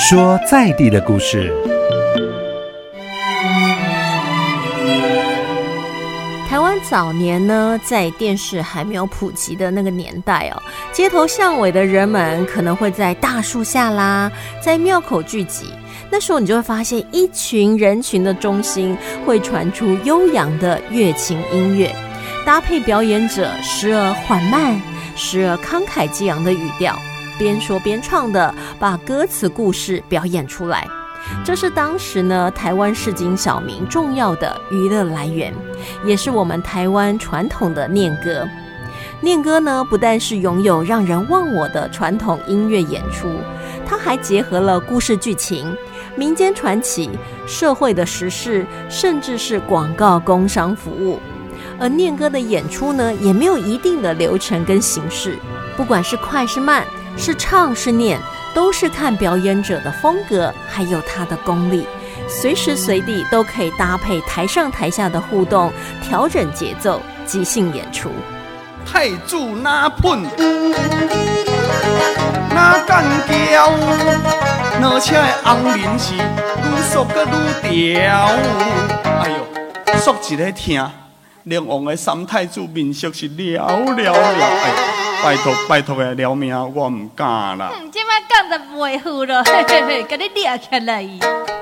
说在地的故事。台湾早年呢，在电视还没有普及的那个年代哦，街头巷尾的人们可能会在大树下啦，在庙口聚集。那时候你就会发现，一群人群的中心会传出悠扬的乐琴音乐，搭配表演者时而缓慢、时而慷慨激昂的语调，边说边唱的把歌词故事表演出来。这是当时呢台湾市井小民重要的娱乐来源，也是我们台湾传统的念歌。念歌呢，不但是拥有让人忘我的传统音乐演出，它还结合了故事剧情。民间传奇、社会的时事，甚至是广告、工商服务。而念歌的演出呢，也没有一定的流程跟形式，不管是快是慢，是唱是念，都是看表演者的风格，还有他的功力，随时随地都可以搭配台上台下的互动，调整节奏，即兴演出。太子哪喷，哪干叫？而且红面是愈缩阁愈调。哎呦，缩一个听，连王的三太子面色是了了了。拜托拜托的了命，我唔敢啦。今麦讲得袂好咯，嘿 嘿嘿，给你掠起来。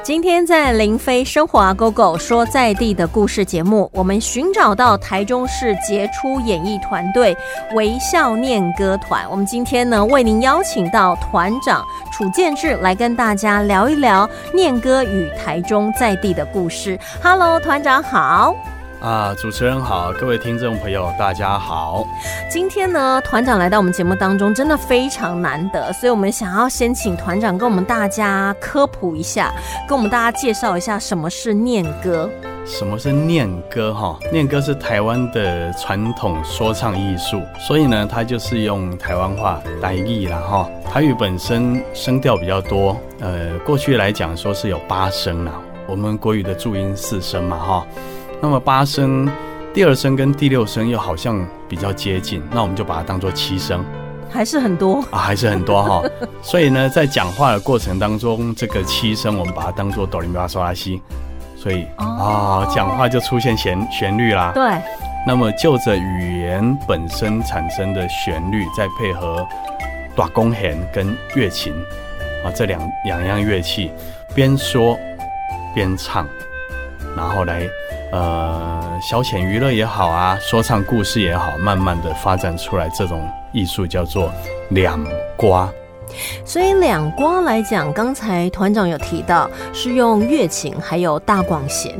今天在林飞生活啊狗狗说在地的故事节目，我们寻找到台中市杰出演艺团队微笑念歌团。我们今天呢为您邀请到团长楚建志来跟大家聊一聊念歌与台中在地的故事。Hello，团长好。啊，主持人好，各位听众朋友，大家好。今天呢，团长来到我们节目当中，真的非常难得，所以我们想要先请团长跟我们大家科普一下，跟我们大家介绍一下什么是念歌。什么是念歌？哈，念歌是台湾的传统说唱艺术，所以呢，它就是用台湾话来译了哈。台语本身声调比较多，呃，过去来讲说是有八声啦，我们国语的注音四声嘛哈。那么八声，第二声跟第六声又好像比较接近，那我们就把它当做七声，还是很多啊，还是很多哈。所以呢，在讲话的过程当中，这个七声我们把它当做哆来咪发嗦拉西，所以啊，讲话就出现旋旋律啦。对。那么就着语言本身产生的旋律，再配合短弓弦跟乐琴啊这两两样乐器，边说边唱，然后来。呃，消遣娱乐也好啊，说唱故事也好，慢慢的发展出来这种艺术叫做两瓜。所以两瓜来讲，刚才团长有提到是用乐琴还有大广弦。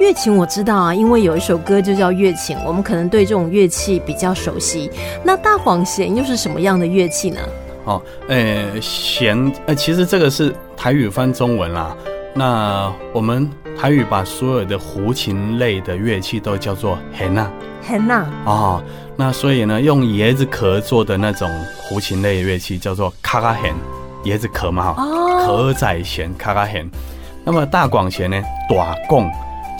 乐琴我知道啊，因为有一首歌就叫乐琴，我们可能对这种乐器比较熟悉。那大广弦又是什么样的乐器呢？哦，呃，弦，呃，其实这个是台语翻中文啦。那我们。台语把所有的胡琴类的乐器都叫做弦呐，弦呐啊，那所以呢，用椰子壳做的那种胡琴类乐器叫做卡卡弦，椰子壳嘛哈，壳仔弦卡卡弦。那么大广弦呢，短弓，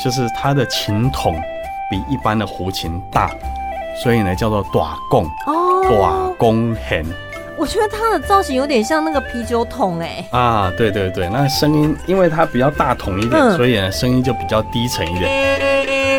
就是它的琴筒比一般的胡琴大，所以呢叫做短弓，短弓弦。我觉得它的造型有点像那个啤酒桶哎啊，对对对，那声音因为它比较大桶一点，所以呢声音就比较低沉一点。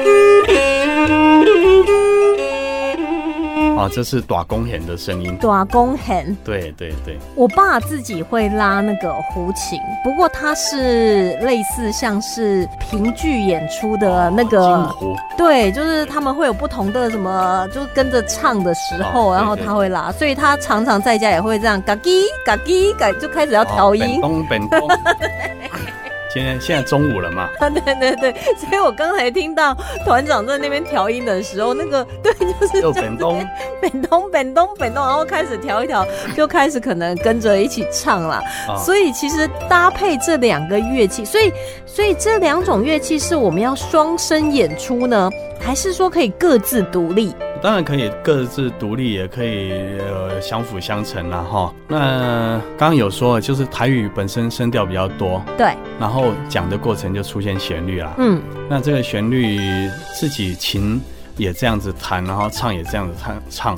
啊，这是短弓弦的声音。短弓弦，对对对。我爸自己会拉那个胡琴，不过他是类似像是评剧演出的那个。对，就是他们会有不同的什么，就是跟着唱的时候，然后他会拉，所以他常常在家也会这样嘎叽嘎叽嘎，就开始要调音。本东本东。现在现在中午了嘛？啊，对对对，所以我刚才听到团长在那边调音的时候，那个 对，就是就本东本东本东本东，然后开始调一调，就开始可能跟着一起唱了。所以其实搭配这两个乐器，所以所以这两种乐器是我们要双声演出呢，还是说可以各自独立？当然可以各自独立，也可以呃相辅相成啦哈。那刚刚有说，就是台语本身声调比较多，对，然后讲的过程就出现旋律啦。嗯，那这个旋律自己琴也这样子弹，然后唱也这样子唱唱，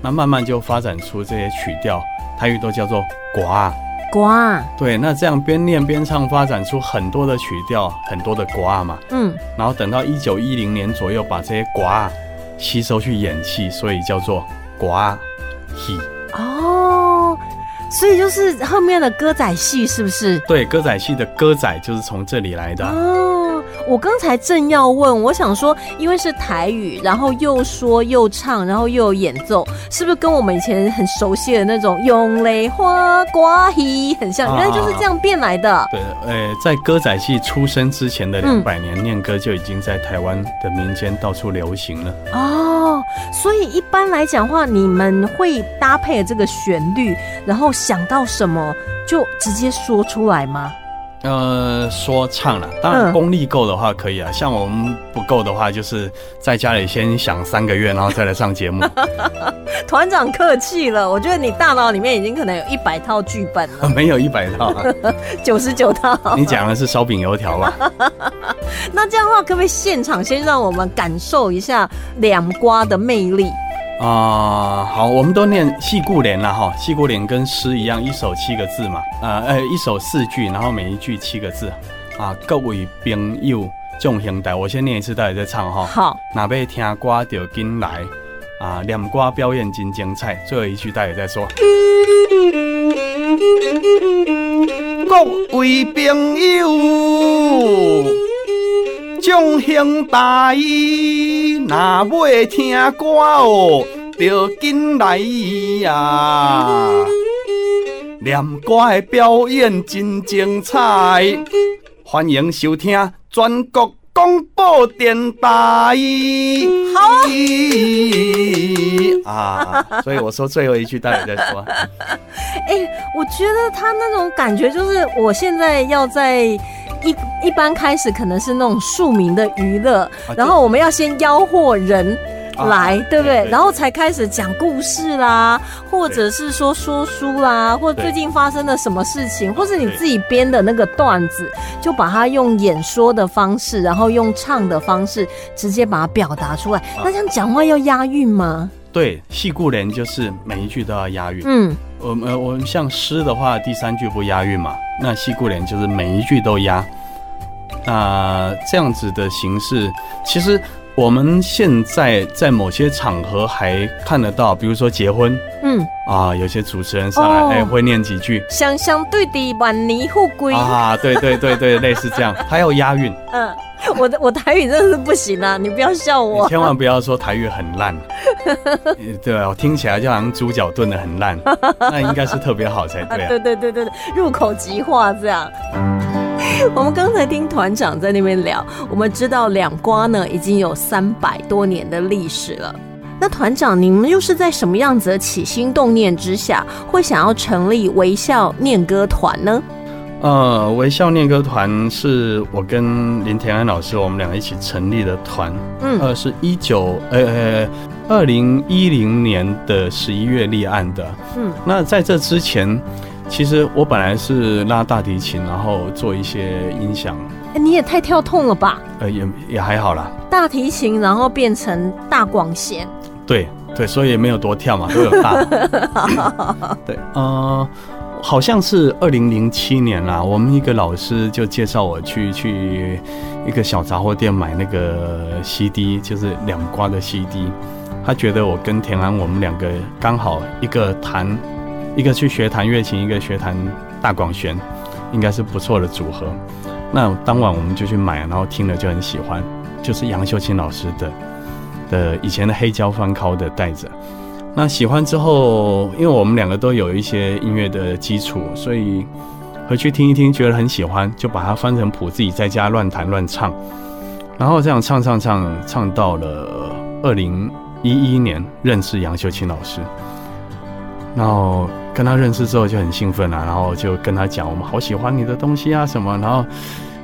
那慢慢就发展出这些曲调，台语都叫做寡瓜，对，那这样边念边唱，发展出很多的曲调，很多的瓜嘛。嗯，然后等到一九一零年左右，把这些瓜吸收去演戏，所以叫做瓜戏。哦，所以就是后面的歌仔戏是不是？对，歌仔戏的歌仔就是从这里来的。哦，我刚才正要问，我想说，因为是台语，然后又说又唱，然后又有演奏，是不是跟我们以前很熟悉的那种用泪花瓜戏很像？啊原来就是这样变来的。对，呃，在歌仔戏出生之前的两嗯百年，念歌就已经在台湾的民间到处流行了。哦，所以一般来讲话，你们会搭配这个旋律，然后想到什么就直接说出来吗？呃，说唱了，当嗯然功力够的话可以啊。像我们不够的话，就是在家里先想三个月，然后再来上节目。团长客气了，我觉得你大脑里面已经可能有一百套剧本了，没有一百套、啊，九十九套。你讲的是烧饼油条吧？那这样的话，可不可以现场先让我们感受一下两瓜的魅力？啊、好，我们都念戏故联了哈，戏故联跟诗一样，一首七个字嘛，呃呃，一首四句，然后每一句七个字啊。各位朋友，众兄弟，我先念一次，大家再唱哈。好，那要听歌就紧来啊，念歌表演真精彩。最后一句大家再说。各位朋友，众兄弟，若要听歌哦，就紧来呀！念歌的表演真精彩，欢迎收听全国广播电台。好啊，所以我说最后一句，大家再说。哎、我觉得他那种感觉就是，我现在要在一一般开始可能是那种庶民的娱乐，对然后我们要先吆喝人。啊来，对不对然后才开始讲故事啦，或者是说说书啦，或最近发生了什么事情，或是你自己编的那个段子，就把它用演说的方式，然后用唱的方式，直接把它表达出来。那这样讲话要押韵吗？对，戏故联就是每一句都要押韵。嗯，我们呃我们像诗的话，第三句不押韵嘛，那戏故联就是每一句都押。那这样子的形式，其实我们现在在某些场合还看得到，比如说结婚嗯，啊，有些主持人上来哦哎、会念几句相相对的万年富贵。啊，对对对对，类似这样，他要押韵，嗯，我的我台语真的是不行啊，你不要笑你我。千万不要说台语很烂，呃 对啊，我听起来就好像猪脚炖的很烂，那应该是特别好才对啊。对对对对对，入口即化这样。我们刚才听团长在那边聊，我们知道两瓜呢已经有三百多年的历史了。那团长，你们又是在什么样子的起心动念之下，会想要成立微笑念歌团呢？呃，微笑念歌团是我跟林田安老师我们俩一起成立的团，嗯呃，是一九呃二零一零年的十一月立案的。嗯，那在这之前，其实我本来是拉大提琴，然后做一些音响，哎你也太跳痛了吧！呃，也也还好啦。大提琴，然后变成大广弦，对对，所以也没有多跳嘛，都有大。对，呃，好像是二零零七年啦，我们一个老师就介绍我去去一个小杂货店买那个 CD，就是两瓜的 CD。他觉得我跟田安我们两个刚好一个弹，一个去学弹乐琴，一个学弹大广弦，应该是不错的组合。那当晚我们就去买，然后听了就很喜欢，就是杨秀清老师的的以前的黑胶翻拷的带着。那喜欢之后，因为我们两个都有一些音乐的基础，所以回去听一听，觉得很喜欢，就把它翻成谱，自己在家乱弹乱唱。然后这样唱唱唱唱到了二零一一年，认识杨秀清老师。然后跟他认识之后就很兴奋啊，然后就跟他讲我们好喜欢你的东西啊什么，然后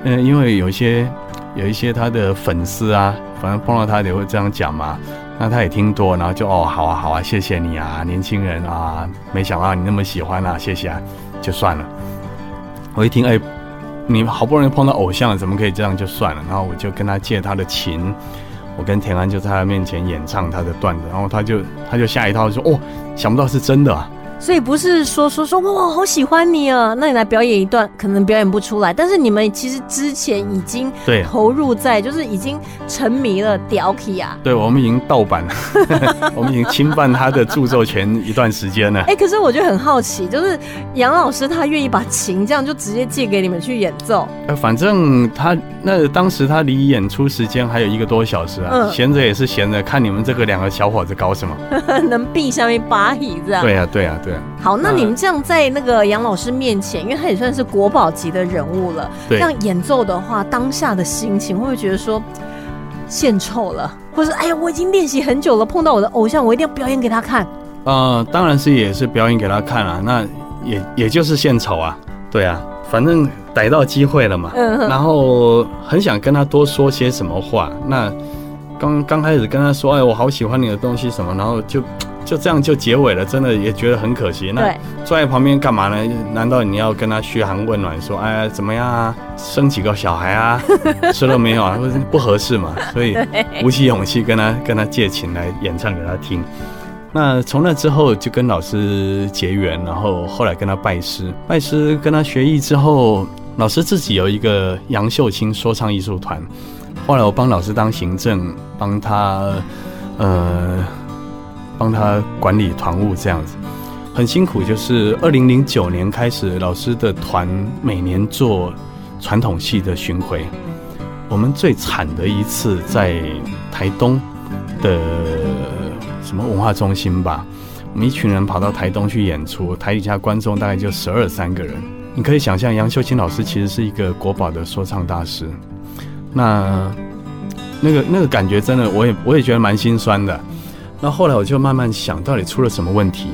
嗯、因为有一些有一些他的粉丝啊，反正碰到他也会这样讲嘛，那他也听多，然后就哦好啊好啊，谢谢你啊，年轻人啊，没想到你那么喜欢啊，谢谢啊，就算了。我一听哎，你好不容易碰到偶像了，怎么可以这样就算了？然后我就跟他借他的琴。我跟田安就在他面前演唱他的段子，然后他就他就下一套说：“哦，想不到是真的！”所以不是说说说哇，好喜欢你啊，那你来表演一段，可能表演不出来。但是你们其实之前已经对投入在，就是已经沉迷了 d i k 啊。对，我们已经盗版了，我们已经侵犯他的著作权一段时间了。哎，可是我就很好奇，就是杨老师他愿意把琴这样就直接借给你们去演奏。呃，反正他那当时他离演出时间还有一个多小时啊，闲着也是闲着，看你们这个两个小伙子搞什么，能闭上面把椅子啊。对呀，对呀，对。好，那你们这样在那个杨老师面前，因为他也算是国宝级的人物了，这样演奏的话，当下的心情会不会觉得说献丑了，或者哎呀，我已经练习很久了，碰到我的偶像，我一定要表演给他看？呃，当然是也是表演给他看啊，那也也就是献丑啊，对啊，反正逮到机会了嘛，嗯。然后很想跟他多说些什么话，那刚刚开始跟他说，哎，我好喜欢你的东西什么，然后就。就这样就结尾了，真的也觉得很可惜。那坐在旁边干嘛呢？难道你要跟他嘘寒问暖，说哎怎么样啊？生几个小孩啊？吃了没有啊？不合适嘛。所以鼓起勇气跟他跟他借琴来演唱给他听。那从那之后就跟老师结缘，然后后来跟他拜师，拜师跟他学艺之后，老师自己有一个杨秀清说唱艺术团。后来我帮老师当行政，帮他呃。帮他管理团务这样子，很辛苦。就是二零零九年开始，老师的团每年做传统戏的巡回。我们最惨的一次在台东的什么文化中心吧，我们一群人跑到台东去演出，台底下观众大概就十二三个人。你可以想象，杨秀清老师其实是一个国宝的说唱大师。那那个那个感觉真的，我也我也觉得蛮心酸的。那后来我就慢慢想，到底出了什么问题？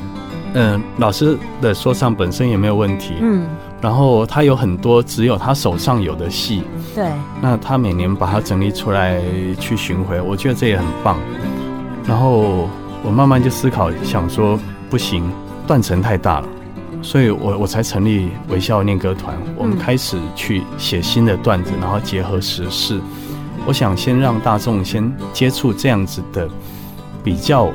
嗯，老师的说唱本身也没有问题。嗯，然后他有很多只有他手上有的戏。对。那他每年把它整理出来去巡回，我觉得这也很棒。然后我慢慢就思考，想说不行，断层太大了，所以我我才成立微笑念歌团。我们开始去写新的段子，然后结合时事。我想先让大众先接触这样子的。比较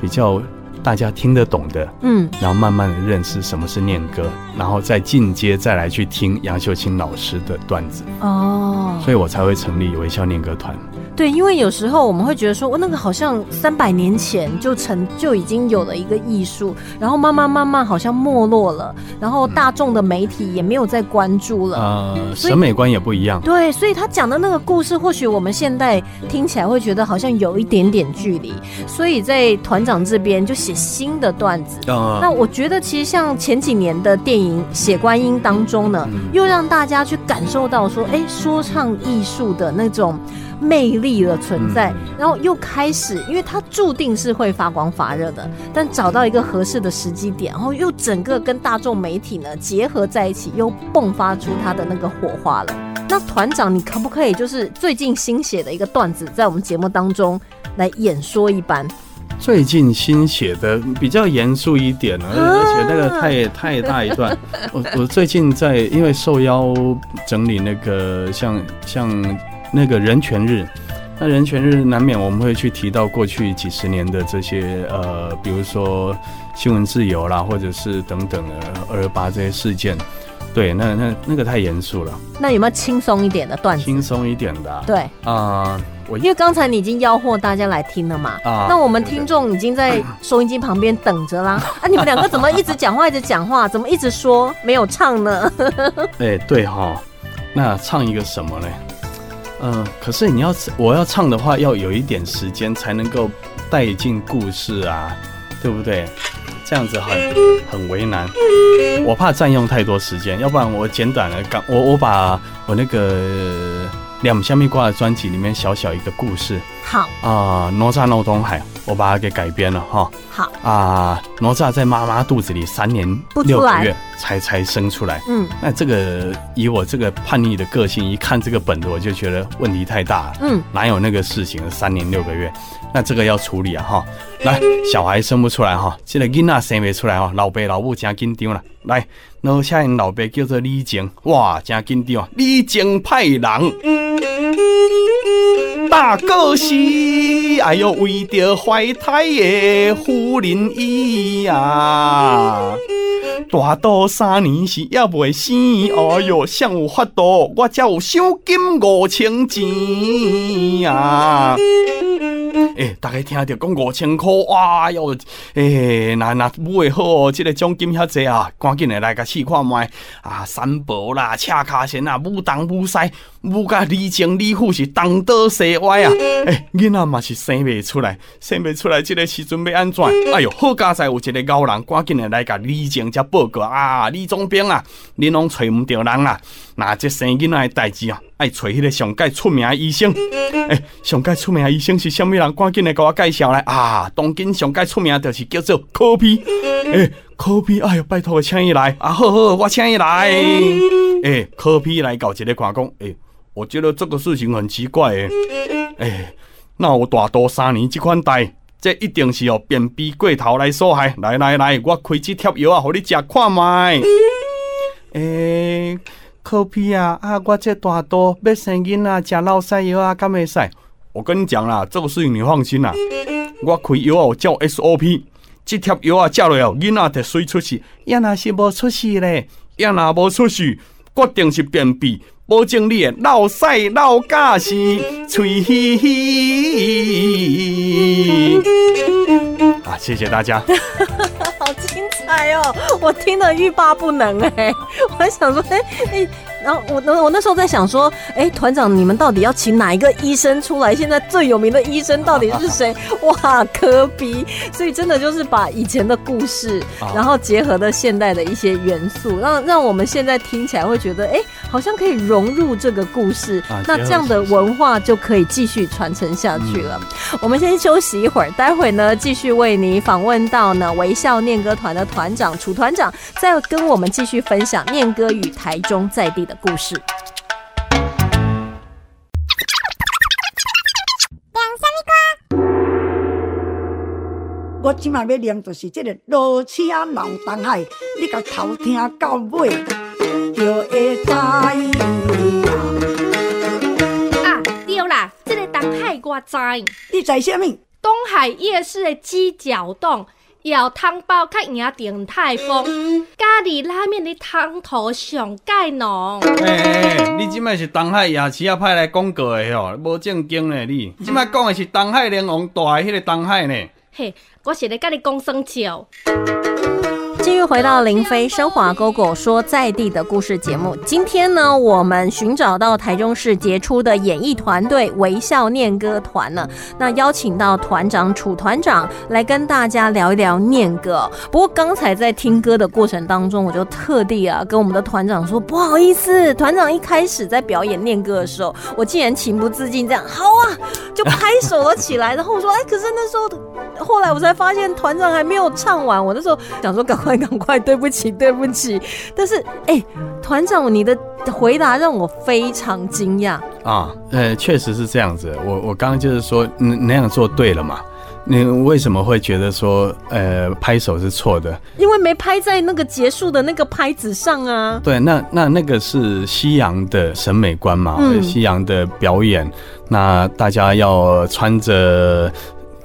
比较大家听得懂的，嗯，然后慢慢的认识什么是念歌，然后再进阶再来去听杨秀清老师的段子，哦，所以我才会成立微笑念歌团。对，因为有时候我们会觉得说，我那个好像三百年前就成就已经有了一个艺术，然后慢慢慢慢好像没落了，然后大众的媒体也没有再关注了，呃，审美观也不一样。对，所以他讲的那个故事，或许我们现在听起来会觉得好像有一点点距离，所以在团长这边就写新的段子。那我觉得其实像前几年的电影《血观音》当中呢，又让大家去感受到说，哎，说唱艺术的那种。魅力的存在，然后又开始，因为它注定是会发光发热的，但找到一个合适的时机点，然后又整个跟大众媒体呢结合在一起，又迸发出它的那个火花了。那团长，你可不可以就是最近新写的一个段子，在我们节目当中来演说一般？最近新写的比较严肃一点，而而且那个太太大一段。我我最近在因为受邀整理那个像像。那个人权日，那人权日难免我们会去提到过去几十年的这些呃，比如说新闻自由啦，或者是等等的二二八这些事件。对，那那那个太严肃了。那有没有轻松一点的段子？轻松一点的。对啊，我因为刚才你已经吆喝大家来听了嘛。啊。那我们听众已经在收音机旁边等着啦。啊，你们两个怎么一直讲话一直讲话？怎么一直说没有唱呢？哎，对哈，那唱一个什么呢？嗯，可是你要我要唱的话，要有一点时间才能够带进故事啊，对不对？这样子很很为难，我怕占用太多时间，要不然我简短了，刚，我我把我那个两下面挂的专辑里面小小一个故事，好啊，哪吒闹东海，我把它给改编了哈。好啊，哪吒在妈妈肚子里三年六个月才才生出来。嗯，那这个以我这个叛逆的个性，一看这个本子我就觉得问题太大了。嗯，哪有那个事情？三年六个月，那这个要处理啊哈。来，小孩生不出来哈，现在囡仔生不出来哈，老爸老母真紧张了。来，然后下人老爸叫做李靖，哇，真紧张啊！李靖派人大个是哎呦，为着怀胎的夫人伊啊。大肚三年是也未生，哎哟，尚有法度？我才有赏金五千钱啊！诶，大家听着讲五千块，哇哟！诶，那那买会好哦，这个奖金遐济啊，赶紧来来个试看卖啊！三宝啦，赤卡线啊，舞东舞西，舞甲李正李虎是东倒西歪啊！诶，囡仔嘛是生袂出来，生袂出来，即个时阵要安怎？哎哟，好佳哉有一个高人，赶紧的来甲李正才报告啊！李总兵啊，恁拢找毋着人啊！那这生囡仔的代志啊，爱找迄个上界出名的医生。诶，上界出名的医生是虾米人？赶紧来甲我介绍来啊！当今上界出名就是叫做科比。诶，科比，哎哟，拜托，请伊来啊！好好，我请伊来。诶，科比来搞一个看讲，诶，我觉得这个事情很奇怪诶。诶，那我大多三年这款代，这一定是哦便秘过头来所害。来来来，我开这贴药啊，互你食看卖。诶。科比啊啊！我这大多要生囡仔，食老塞药啊，敢会使？我跟你讲啦，这个事情你放心啦。我开药啊，我照 SOP，这贴药啊，食落后，囡仔就水出事。要若是无出事咧，要若无出事，决定是便秘，保证你的老塞老假是吹嘻嘻。啊，谢谢大家。好精彩哦！我听得欲罢不能哎，我还想说，哎哎。然后我那我那时候在想说，哎，团长，你们到底要请哪一个医生出来？现在最有名的医生到底是谁？哇，科比！所以真的就是把以前的故事，然后结合的现代的一些元素，让让我们现在听起来会觉得，哎，好像可以融入这个故事。那这样的文化就可以继续传承下去了。我们先休息一会儿，待会呢继续为你访问到呢微笑念歌团的团长楚团长，再跟我们继续分享念歌与台中在地。的故事。我即马要念就是这个罗车闹东海，你甲头听到尾，就会知。啊，对啦，这个东海我知。你知什么？东海夜市的鸡脚冻。要汤包较赢鼎泰丰，咖喱拉面的汤头上盖浓。哎，你即卖是东海夜市啊派来广告的吼，无正经的你。即卖讲的是东海联王大的迄个东海呢。嘿，我是咧甲你讲生笑。继续回到林飞升华 GO GO 说在地的故事节目。今天呢，我们寻找到台中市杰出的演艺团队微笑念歌团呢，那邀请到团长楚团长来跟大家聊一聊念歌。不过刚才在听歌的过程当中，我就特地啊跟我们的团长说，不好意思，团长一开始在表演念歌的时候，我竟然情不自禁这样，好啊，就拍手了起来。然后我说，哎，可是那时候，后来我才发现团长还没有唱完，我那时候想说赶快。快赶快，对不起，对不起。但是，哎，团长，你的回答让我非常惊讶啊。呃，确实是这样子。我我刚刚就是说，那那样做对了嘛？你为什么会觉得说，呃，拍手是错的？因为没拍在那个结束的那个拍子上啊。对，那那那个是西洋的审美观嘛？西洋的表演，那大家要穿着。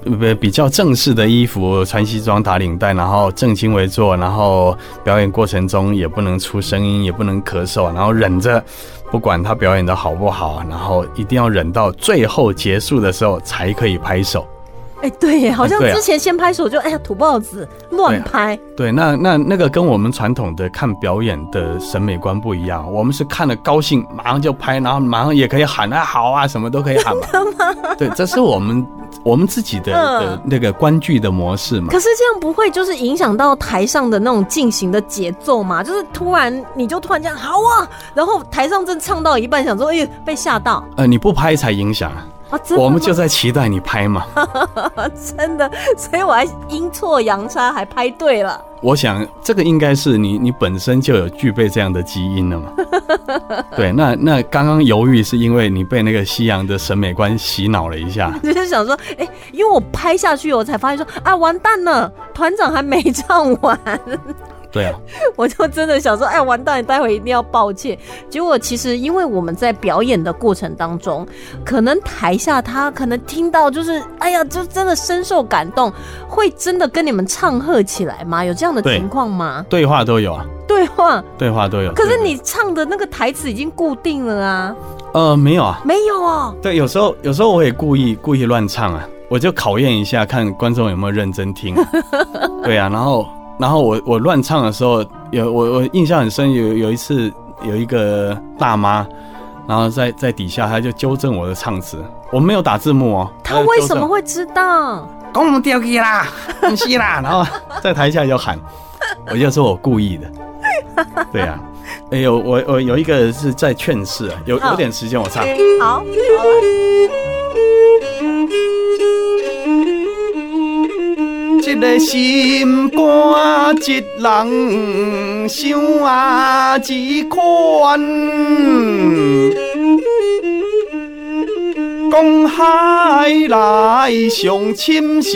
比比较正式的衣服，穿西装打领带，然后正襟危坐，然后表演过程中也不能出声音，也不能咳嗽，然后忍着，不管他表演的好不好，然后一定要忍到最后结束的时候才可以拍手。哎，对耶，好像之前先拍手就哎呀土包子乱拍。对，那那那个跟我们传统的看表演的审美观不一样，我们是看了高兴马上就拍，然后马上也可以喊啊好啊，什么都可以喊嘛。对，这是我们 我们自己的的那个观剧的模式嘛。可是这样不会就是影响到台上的那种进行的节奏嘛？就是突然你就突然这样好啊，然后台上正唱到一半，想说哎被吓到。呃，你不拍才影响。我们就在期待你拍嘛，真的，所以我还阴错阳差还拍对了。我想这个应该是你，你本身就有具备这样的基因了嘛。对，那那刚刚犹豫是因为你被那个西洋的审美观洗脑了一下，就是想说，哎，因为我拍下去，我才发现说啊，完蛋了，团长还没唱完。对啊，我就真的想说，哎，完蛋，待会一定要抱歉。结果其实因为我们在表演的过程当中，可能台下他可能听到就是，哎呀，就真的深受感动，会真的跟你们唱和起来吗？有这样的情况吗？对话都有啊，对话，对话都有。可是你唱的那个台词已经固定了啊，呃没有啊？没有哦。对，有时候有时候我也故意故意乱唱啊，我就考验一下，看观众有没有认真听、啊。对啊，然后然后我我乱唱的时候，有我我印象很深，有有一次有一个大妈，然后在在底下，她就纠正我的唱词，我没有打字幕哦。她为什么会会知道？讲唔掉去啦？不是啦，然后在台下就喊，我就说我故意的。对啊，哎有我我有一个是在劝世啊，有好有点时间我唱。好，一个心肝一人想啊一款，讲海来上深是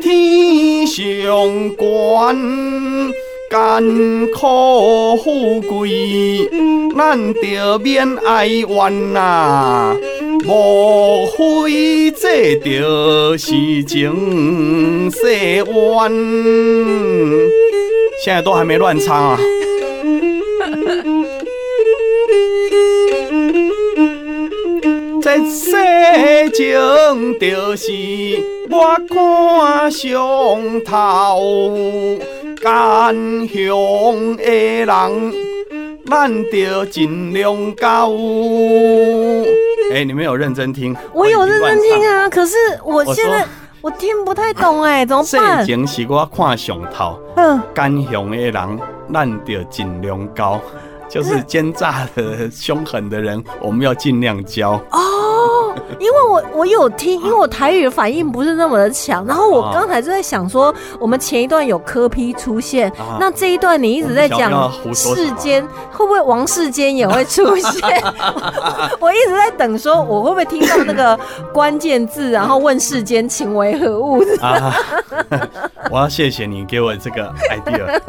天上悬，艰苦富贵，咱着免哀怨呐。无非这就是情世缘。现在都还没乱唱啊！这世情就是我看上头，甘乡的人，咱就尽量交。哎、你们有认真听？我有认真听啊。啊，可是我我现在说我听不太懂哎，怎么世办？情是我看上头，嗯，干雄的人，咱就尽量教，就是奸诈的、凶狠的人，我们要尽量教。哦，因为我我有听，因为我台语反应不是那么的强，然后我啊。刚才就在想说，我们前一段有科批出现，啊。那这一段你一直在讲世间，会不会王世坚也会出现？我 我一直在等说，我会不会听到那个关键字，然后问世间情为何物？啊，我要谢谢你给我这个 idea。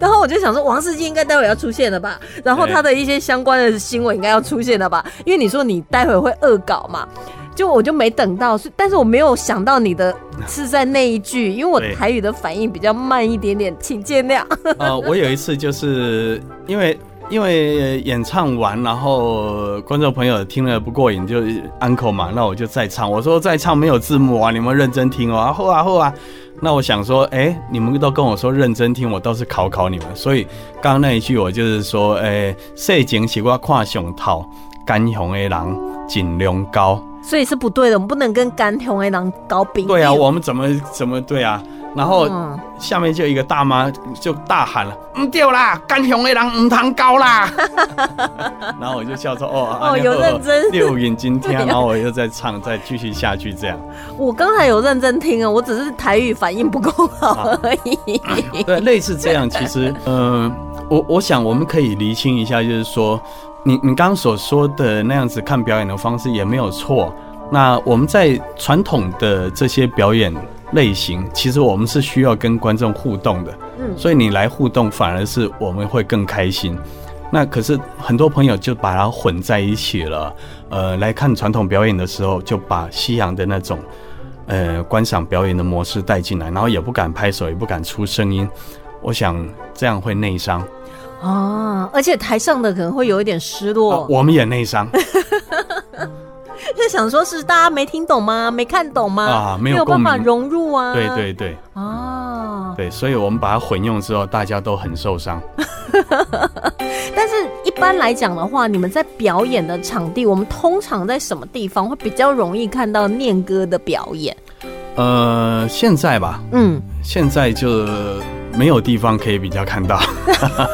然后我就想说，王世坚应该待会要出现了吧？然后他的一些相关的新闻应该要出现了吧？因为你说你待会会恶搞嘛，就我就没等到，是但是我没有想到你的是在那一句，因为我台语的反应比较慢一点点，请见谅。呃，我有一次就是因为因为演唱完，然后观众朋友听了不过瘾，就安口嘛，那我就再唱。我说再唱没有字幕啊，你们认真听哦。啊后啊后啊，那我想说，哎、你们都跟我说认真听，我倒是考考你们。所以刚刚那一句我就是说，哎、世情是我看上头，干红的人尽量高。所以是不对的，我们不能跟干红的人搞比。对啊，我们怎么怎么对啊？然后嗯下面就一个大妈就大喊了：“唔掉啦，甘雄的人唔通高啦！” 然后我就笑说：“哦，哦有认真六眼睛听。”然后我又在唱，再继续下去这样。我刚才有认真听啊，我只是台语反应不够好而已。对，类似这样，其实，呃，我我想我们可以厘清一下，就是说，你你刚刚所说的那样子看表演的方式也没有错。那我们在传统的这些表演类型，其实我们是需要跟观众互动的，嗯所以你来互动，反而是我们会更开心。那可是很多朋友就把它混在一起了，呃，来看传统表演的时候，就把西洋的那种，呃，观赏表演的模式带进来，然后也不敢拍手，也不敢出声音。我想这样会内伤、哦，而且台上的可能会有一点失落。啊我们也内伤 就想说是大家没听懂吗？没看懂吗？啊没有办法融入啊。对对对啊，对，所以我们把它混用之后，大家都很受伤。但是一般来讲的话，你们在表演的场地，我们通常在什么地方会比较容易看到念歌的表演？呃，现在吧，嗯，现在就没有地方可以比较看到。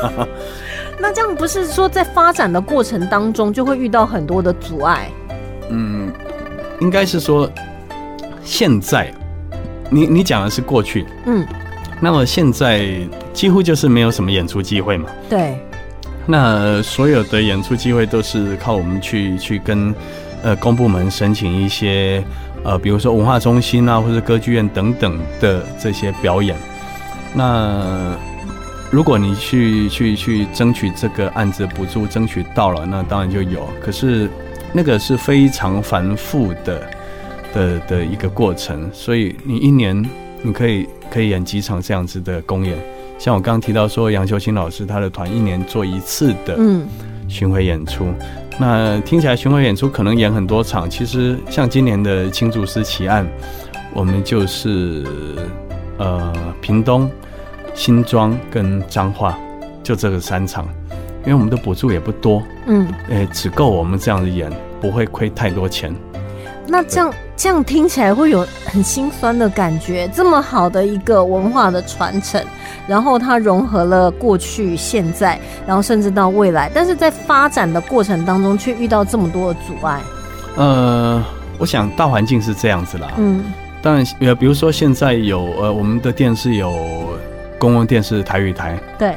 那这样不是说在发展的过程当中就会遇到很多的阻碍？嗯，应该是说现在，你你讲的是过去，嗯，那么现在几乎就是没有什么演出机会嘛。对，那所有的演出机会都是靠我们去去跟呃公部门申请一些呃，比如说文化中心啊，或者歌剧院等等的这些表演。那如果你去去去争取这个案子补助，争取到了，那当然就有。可是那个是非常繁复的的的一个过程，所以你一年你可以可以演几场这样子的公演。像我刚刚提到说，杨秀清老师他的团一年做一次的嗯。巡回演出，那听起来巡回演出可能演很多场，其实像今年的青竹丝奇案，我们就是呃屏东、新庄跟彰化，就这个三场，因为我们的补助也不多，嗯，诶、只够我们这样子演，不会亏太多钱。那这样这样听起来会有很心酸的感觉。这么好的一个文化的传承，然后它融合了过去、现在，然后甚至到未来，但是在发展的过程当中却遇到这么多的阻碍。呃，我想大环境是这样子啦，嗯当然，呃，比如说现在有呃，我们的电视有公共电视台语台，对，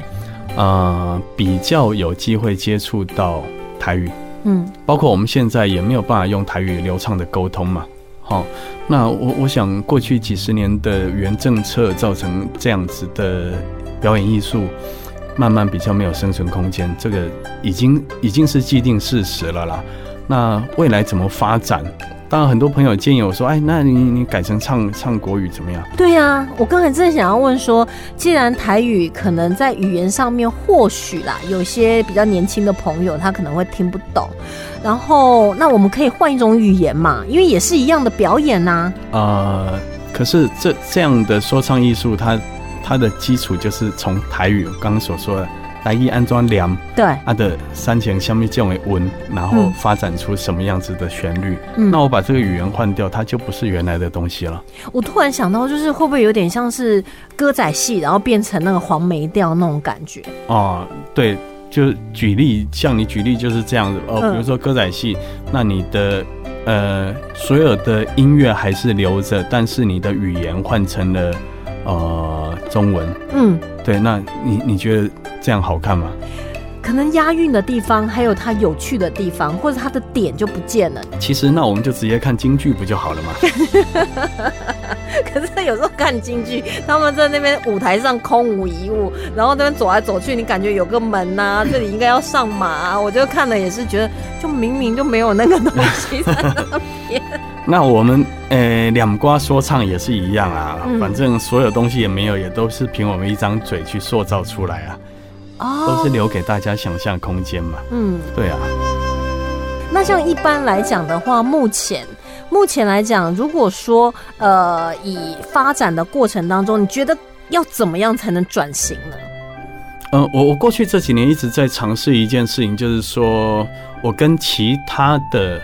呃，比较有机会接触到台语，嗯包括我们现在也没有办法用台语流畅的沟通嘛。好、那我我想过去几十年的语言政策造成这样子的表演艺术，慢慢比较没有生存空间，这个已经已经是既定事实了啦。那未来怎么发展？当然，很多朋友建议我说：“哎，那你你改成唱唱国语怎么样对呀、我刚才正想要问说，既然台语可能在语言上面或许啦，有些比较年轻的朋友他可能会听不懂，然后那我们可以换一种语言嘛，因为也是一样的表演呐、？”呃，可是这这样的说唱艺术，它它的基础就是从台语，我刚刚所说的台语安装梁。对，它的三前下面降为文，然后嗯发展出什么样子的旋律。嗯那我把这个语言换掉，它就不是原来的东西了。我突然想到，就是会不会有点像是歌仔戏，然后变成那个黄梅调那种感觉？哦，对，就举例，像你举例就是这样子哦，嗯比如说歌仔戏，那你的呃所有的音乐还是留着，但是你的语言换成了呃中文。嗯，对，那你你觉得这样好看吗？可能押韵的地方，还有它有趣的地方，或者它的点就不见了。其实那我们就直接看京剧不就好了吗？可是有时候看京剧，他们在那边舞台上空无一物，然后那边走来走去，你感觉有个门呐、这里应该要上马、啊，我就看了也是觉得，就明明就没有那个东西在那边。那我们呃两瓜说唱也是一样啊，嗯反正所有东西也没有，也都是凭我们一张嘴去塑造出来啊，哦都是留给大家想象空间嘛。嗯，对啊，那像一般来讲的话，目前目前来讲，如果说呃以发展的过程当中，你觉得要怎么样才能转型呢？嗯、我我过去这几年一直在尝试一件事情，就是说我跟其他的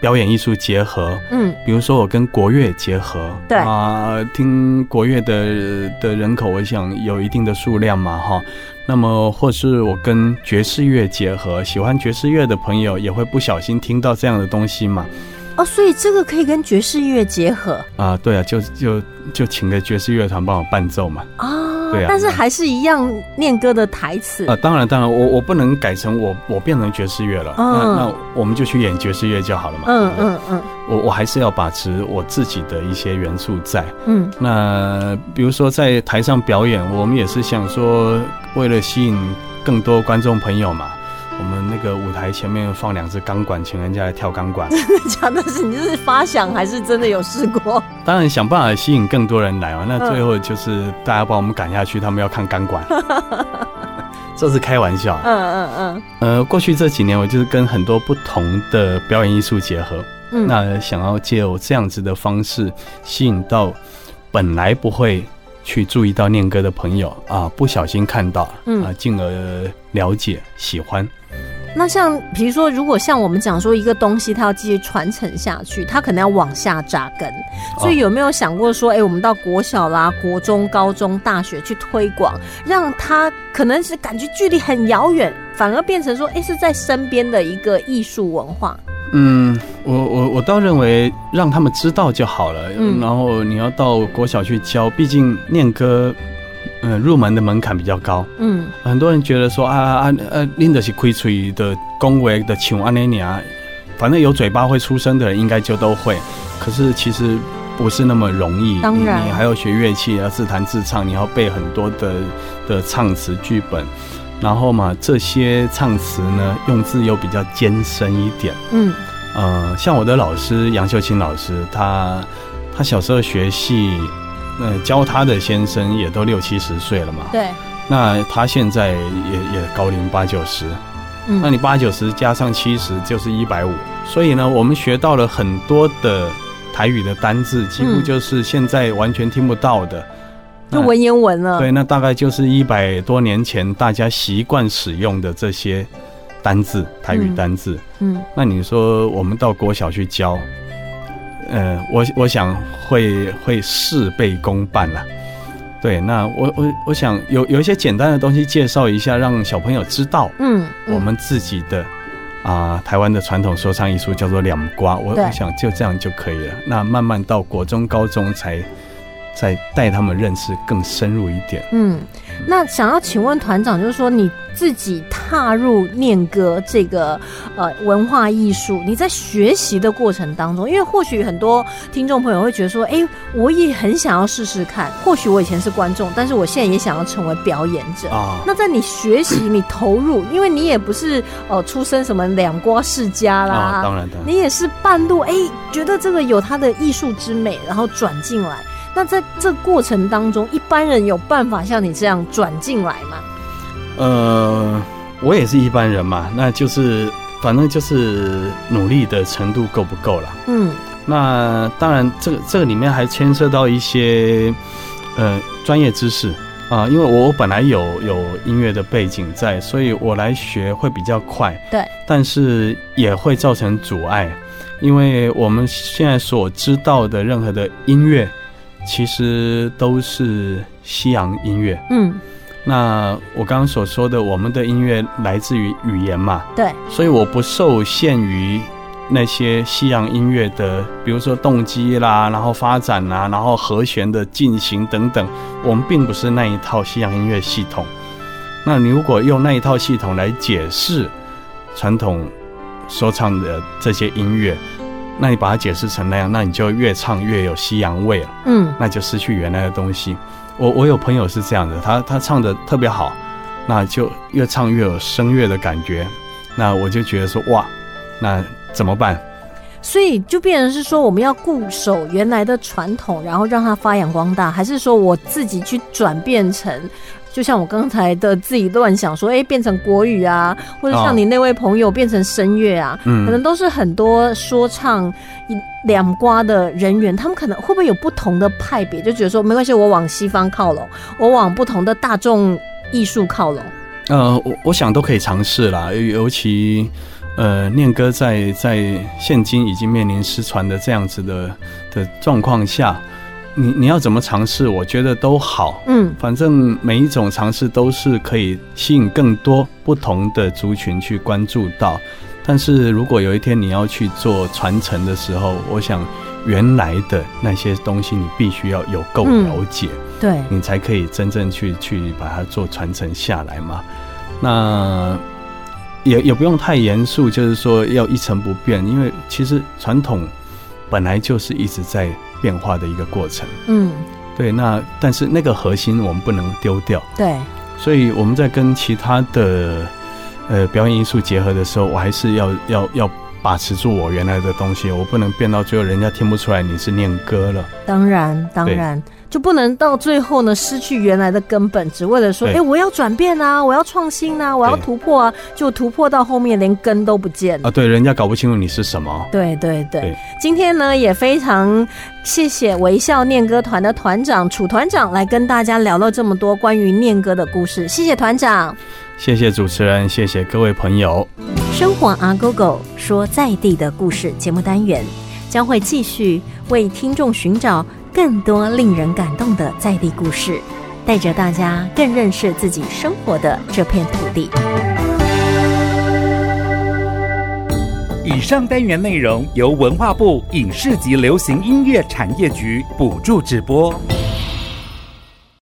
表演艺术结合，嗯比如说我跟国乐结合，对啊、听国乐的的人口，我想有一定的数量嘛，哈。那么或是我跟爵士乐结合，喜欢爵士乐的朋友也会不小心听到这样的东西嘛，哦，所以这个可以跟爵士乐结合？啊，对啊，就就就请个爵士乐团帮我伴奏嘛，啊。对啊但是还是一样念歌的台词。啊，当然当然，我我不能改成我我变成爵士乐了，嗯。那那我们就去演爵士乐就好了嘛，嗯嗯嗯。我我还是要把持我自己的一些元素在。嗯。那比如说在台上表演，我们也是想说，为了吸引更多观众朋友嘛，我们那个舞台前面放两只钢管，请人家来跳钢管。真的假的是你这是发想还是真的有试过？当然想办法吸引更多人来嘛。那最后就是大家把我们赶下去，他们要看钢管。这是开玩笑。嗯嗯嗯呃，过去这几年我就是跟很多不同的表演艺术结合，嗯，那想要借由这样子的方式，吸引到本来不会去注意到念歌的朋友啊，不小心看到嗯啊，进而了解喜欢。那像比如说，如果像我们讲说一个东西，它要继续传承下去，它可能要往下扎根。所以有没有想过说，哎、我们到国小啦、国中、高中、大学去推广，让它可能是感觉距离很遥远，反而变成说，哎、是在身边的一个艺术文化。嗯，我我我倒认为让他们知道就好了。嗯然后你要到国小去教，毕竟念歌，嗯，入门的门槛比较高。嗯很多人觉得说啊啊啊，拎的是开嘴的恭维的请安尼尼啊，反正有嘴巴会出声的人应该就都会。可是其实不是那么容易。当然你你还要学乐器，要自弹自唱，你要背很多的的唱词剧本，然后嘛，这些唱词呢，用字又比较艰深一点。嗯呃，像我的老师杨秀清老师，他他小时候学戏，呃，教他的先生也都六七十岁了嘛。对，那他现在也也高龄八九十，嗯那你八九十加上七十就是一百五，所以呢，我们学到了很多的台语的单字，几乎嗯就是现在完全听不到的。那就文言文了。对，那大概就是一百多年前大家习惯使用的这些单字，台语嗯单字。嗯那你说我们到国小去教，呃，我我想会会事倍功半啦。对，那我我我想有有一些简单的东西介绍一下，让小朋友知道嗯，嗯我们自己的啊、台湾的传统说唱艺术叫做两瓜，我我想就这样就可以了。那慢慢到国中、高中才再带他们认识更深入一点。嗯，那想要请问团长，就是说你自己踏入念歌这个呃文化艺术，你在学习的过程当中，因为或许很多听众朋友会觉得说，哎、我也很想要试试看。或许我以前是观众，但是我现在也想要成为表演者。啊那在你学习、你投入，因为你也不是呃出身什么两瓜世家啦，啊，当然当然。你也是半路哎、觉得这个有它的艺术之美，然后转进来。那在这过程当中，一般人有办法像你这样转进来吗？呃，我也是一般人嘛，那就是反正就是努力的程度够不够了。嗯那当然，这个这个里面还牵涉到一些呃专业知识啊、因为我本来有有音乐的背景在，所以我来学会比较快。对，但是也会造成阻碍，因为我们现在所知道的任何的音乐，其实都是西洋音乐。嗯，那我刚刚所说的，我们的音乐来自于语言嘛，对，所以我不受限于那些西洋音乐的，比如说动机啦，然后发展啦，然后和弦的进行等等，我们并不是那一套西洋音乐系统。那你如果用那一套系统来解释传统说唱的这些音乐，那你把它解释成那样，那你就越唱越有西洋味了。嗯那就失去原来的东西。我我有朋友是这样的，他他唱的特别好，那就越唱越有声乐的感觉。那我就觉得说哇，那怎么办？所以就变成是说，我们要固守原来的传统，然后让它发扬光大，还是说我自己去转变成，就像我刚才的自己乱想说，哎、变成国语啊，或者哦像你那位朋友变成声乐啊，嗯可能都是很多说唱一两瓜的人员，他们可能会不会有不同的派别，就觉得说没关系，我往西方靠拢，我往不同的大众艺术靠拢。呃，我我想都可以尝试啦，尤尤其呃，念歌在在现今已经面临失传的这样子的的状况下，你你要怎么尝试，我觉得都好。嗯反正每一种尝试都是可以吸引更多不同的族群去关注到。但是如果有一天你要去做传承的时候，我想原来的那些东西你必须要有够嗯了解，对，你才可以真正去去把它做传承下来嘛。那也也不用太严肃，就是说要一成不变，因为其实传统本来就是一直在变化的一个过程。嗯对，那但是那个核心我们不能丢掉，对，所以我们在跟其他的呃表演艺术结合的时候，我还是要要要把持住我原来的东西，我不能变到最后人家听不出来你是念歌了。当然，当然，就不能到最后呢失去原来的根本，只为了说，哎、对我要转变啊，我要创新啊，我要突破啊，就突破到后面连根都不见了。啊，对，人家搞不清楚你是什么。对对对，对今天呢也非常谢谢微笑念歌团的团长楚团长来跟大家聊了这么多关于念歌的故事，谢谢团长。谢谢主持人，谢谢各位朋友。生活阿狗狗说在地的故事节目单元将会继续为听众寻找更多令人感动的在地故事，带着大家更认识自己生活的这片土地。以上单元内容由文化部影视及流行音乐产业局补助直播。